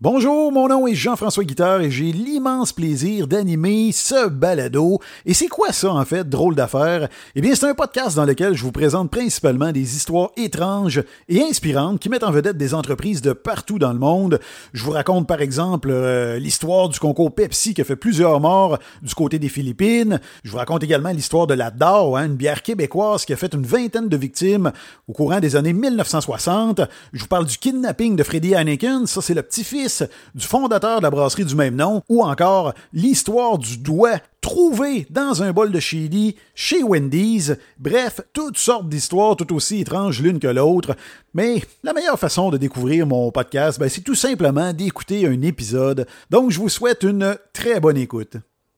Bonjour, mon nom est Jean-François Guitard et j'ai l'immense plaisir d'animer ce balado. Et c'est quoi ça en fait, drôle d'affaire? Eh bien, c'est un podcast dans lequel je vous présente principalement des histoires étranges et inspirantes qui mettent en vedette des entreprises de partout dans le monde. Je vous raconte par exemple euh, l'histoire du concours Pepsi qui a fait plusieurs morts du côté des Philippines. Je vous raconte également l'histoire de la DAO, hein, une bière québécoise qui a fait une vingtaine de victimes au courant des années 1960. Je vous parle du kidnapping de Freddie Heineken, ça c'est le petit-fils du fondateur de la brasserie du même nom, ou encore l'histoire du doigt trouvé dans un bol de chili chez Wendy's. Bref, toutes sortes d'histoires tout aussi étranges l'une que l'autre. Mais la meilleure façon de découvrir mon podcast, ben, c'est tout simplement d'écouter un épisode. Donc je vous souhaite une très bonne écoute.